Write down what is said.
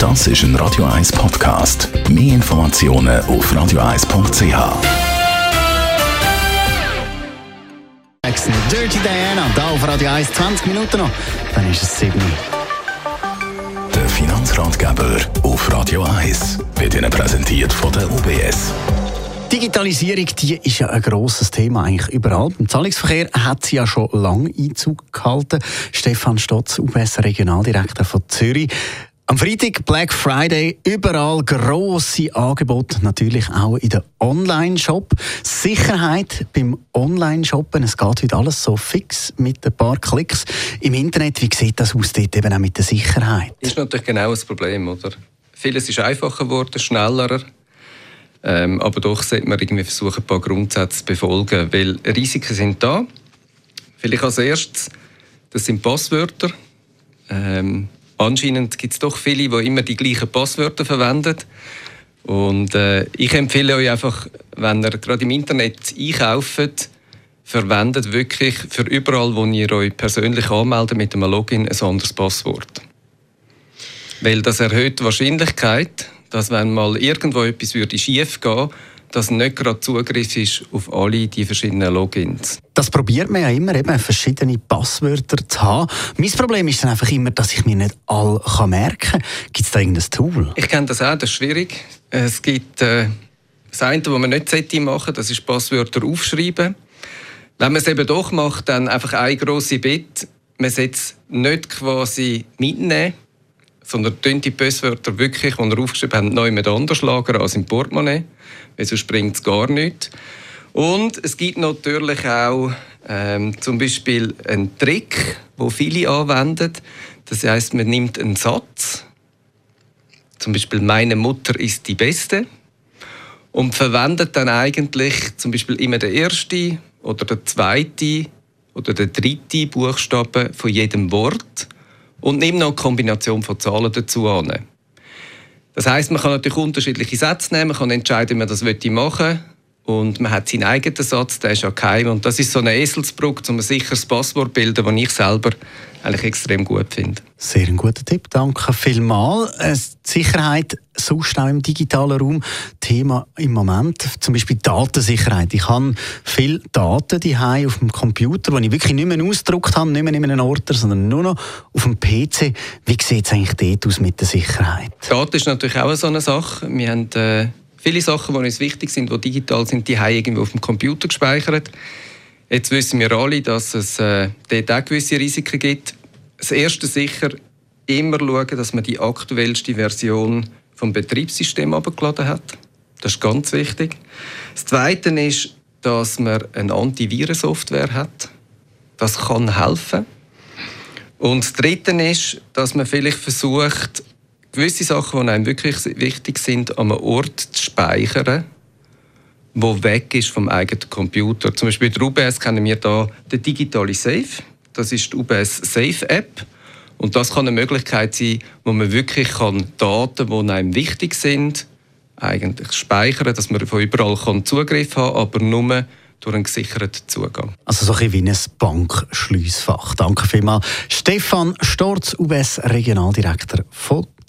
Das ist ein Radio 1 Podcast. Mehr Informationen auf radio1.ch. Dirty Diana, da auf Radio 1, 20 Minuten noch. Dann ist es 7 Der Finanzratgeber auf Radio 1 wird Ihnen präsentiert von der UBS. Digitalisierung, die ist ja ein grosses Thema eigentlich überall. Im Zahlungsverkehr hat sie ja schon lange Einzug gehalten. Stefan Stotz, UBS Regionaldirektor von Zürich. Am Freitag Black Friday, überall grosse Angebote, natürlich auch in der Online-Shop. Sicherheit beim Online-Shoppen, es geht heute alles so fix mit ein paar Klicks im Internet. Wie sieht das aus dort eben auch mit der Sicherheit? Ist natürlich genau das Problem, oder? Vieles ist einfacher geworden, schneller. Ähm, aber doch sollte man irgendwie versuchen, ein paar Grundsätze zu befolgen, weil Risiken sind da. Vielleicht als erstes, das sind Passwörter. Ähm, anscheinend gibt es doch viele, die immer die gleichen Passwörter verwenden. Und äh, ich empfehle euch einfach, wenn ihr gerade im Internet einkauft, verwendet wirklich für überall, wo ihr euch persönlich anmeldet mit einem Login, ein anderes Passwort. Weil das erhöht die Wahrscheinlichkeit, dass wenn mal irgendwo etwas schief gehen dass nicht gerade Zugriff ist auf alle die verschiedenen Logins. Das probiert man ja immer, eben verschiedene Passwörter zu haben. Mein Problem ist dann einfach immer, dass ich mir nicht alle merken kann. Gibt es da irgendein Tool? Ich kenne das auch, das ist schwierig. Es gibt äh, das eine, was man nicht machen sollte, das ist Passwörter aufschreiben. Wenn man es eben doch macht, dann einfach eine grosse Bitte. Man sollte es nicht quasi mitnehmen, sondern die Passwörter wirklich, die ihr aufgeschrieben habt, neu mit anders lagern als im Portemonnaie, weil sonst bringt es gar nichts. Und es gibt natürlich auch ähm, zum Beispiel einen Trick, den viele anwenden. Das heißt, man nimmt einen Satz, zum Beispiel «Meine Mutter ist die Beste» und verwendet dann eigentlich zum Beispiel immer den ersten oder den zweiten oder den dritten Buchstaben von jedem Wort und nimm noch eine Kombination von Zahlen dazu an. Das heißt, man kann natürlich unterschiedliche Sätze nehmen, man kann entscheiden, wie man das machen will. Und man hat seinen eigenen Satz, der ist ja geheim. Und das ist so eine Eselsbrücke, um ein sicheres Passwort zu bilden, das ich selber eigentlich extrem gut finde. Sehr ein guter Tipp, danke vielmals. Äh, Sicherheit sonst auch im digitalen Raum Thema im Moment, zum Beispiel Datensicherheit. Ich habe viele Daten die auf dem Computer, die ich wirklich nicht mehr ausgedruckt habe, nicht mehr in einem Order, sondern nur noch auf dem PC. Wie sieht es eigentlich dort aus mit der Sicherheit? Daten ist natürlich auch so eine Sache. Wir haben äh, viele Sachen, die uns wichtig sind, die digital sind, die haben irgendwo auf dem Computer gespeichert. Jetzt wissen wir alle, dass es äh, dort auch gewisse Risiken gibt. Das erste sicher immer schauen, dass man die aktuellste Version vom Betriebssystem abgeladen hat. Das ist ganz wichtig. Das Zweite ist, dass man eine Antivirensoftware hat. Das kann helfen. Und das Dritte ist, dass man vielleicht versucht, gewisse Sachen, die einem wirklich wichtig sind, an einem Ort zu speichern, wo weg ist vom eigenen Computer. Zum Beispiel bei der UBS kennen wir da den digitale Safe. Das ist die UBS Safe App. Und das kann eine Möglichkeit sein, wo man wirklich kann Daten, die einem wichtig sind, eigentlich speichern, dass man von überall Zugriff haben kann, aber nur durch einen gesicherten Zugang. Also so ein wie ein Bankschliessfach. Danke vielmals. Stefan Storz, UBS Regionaldirektor von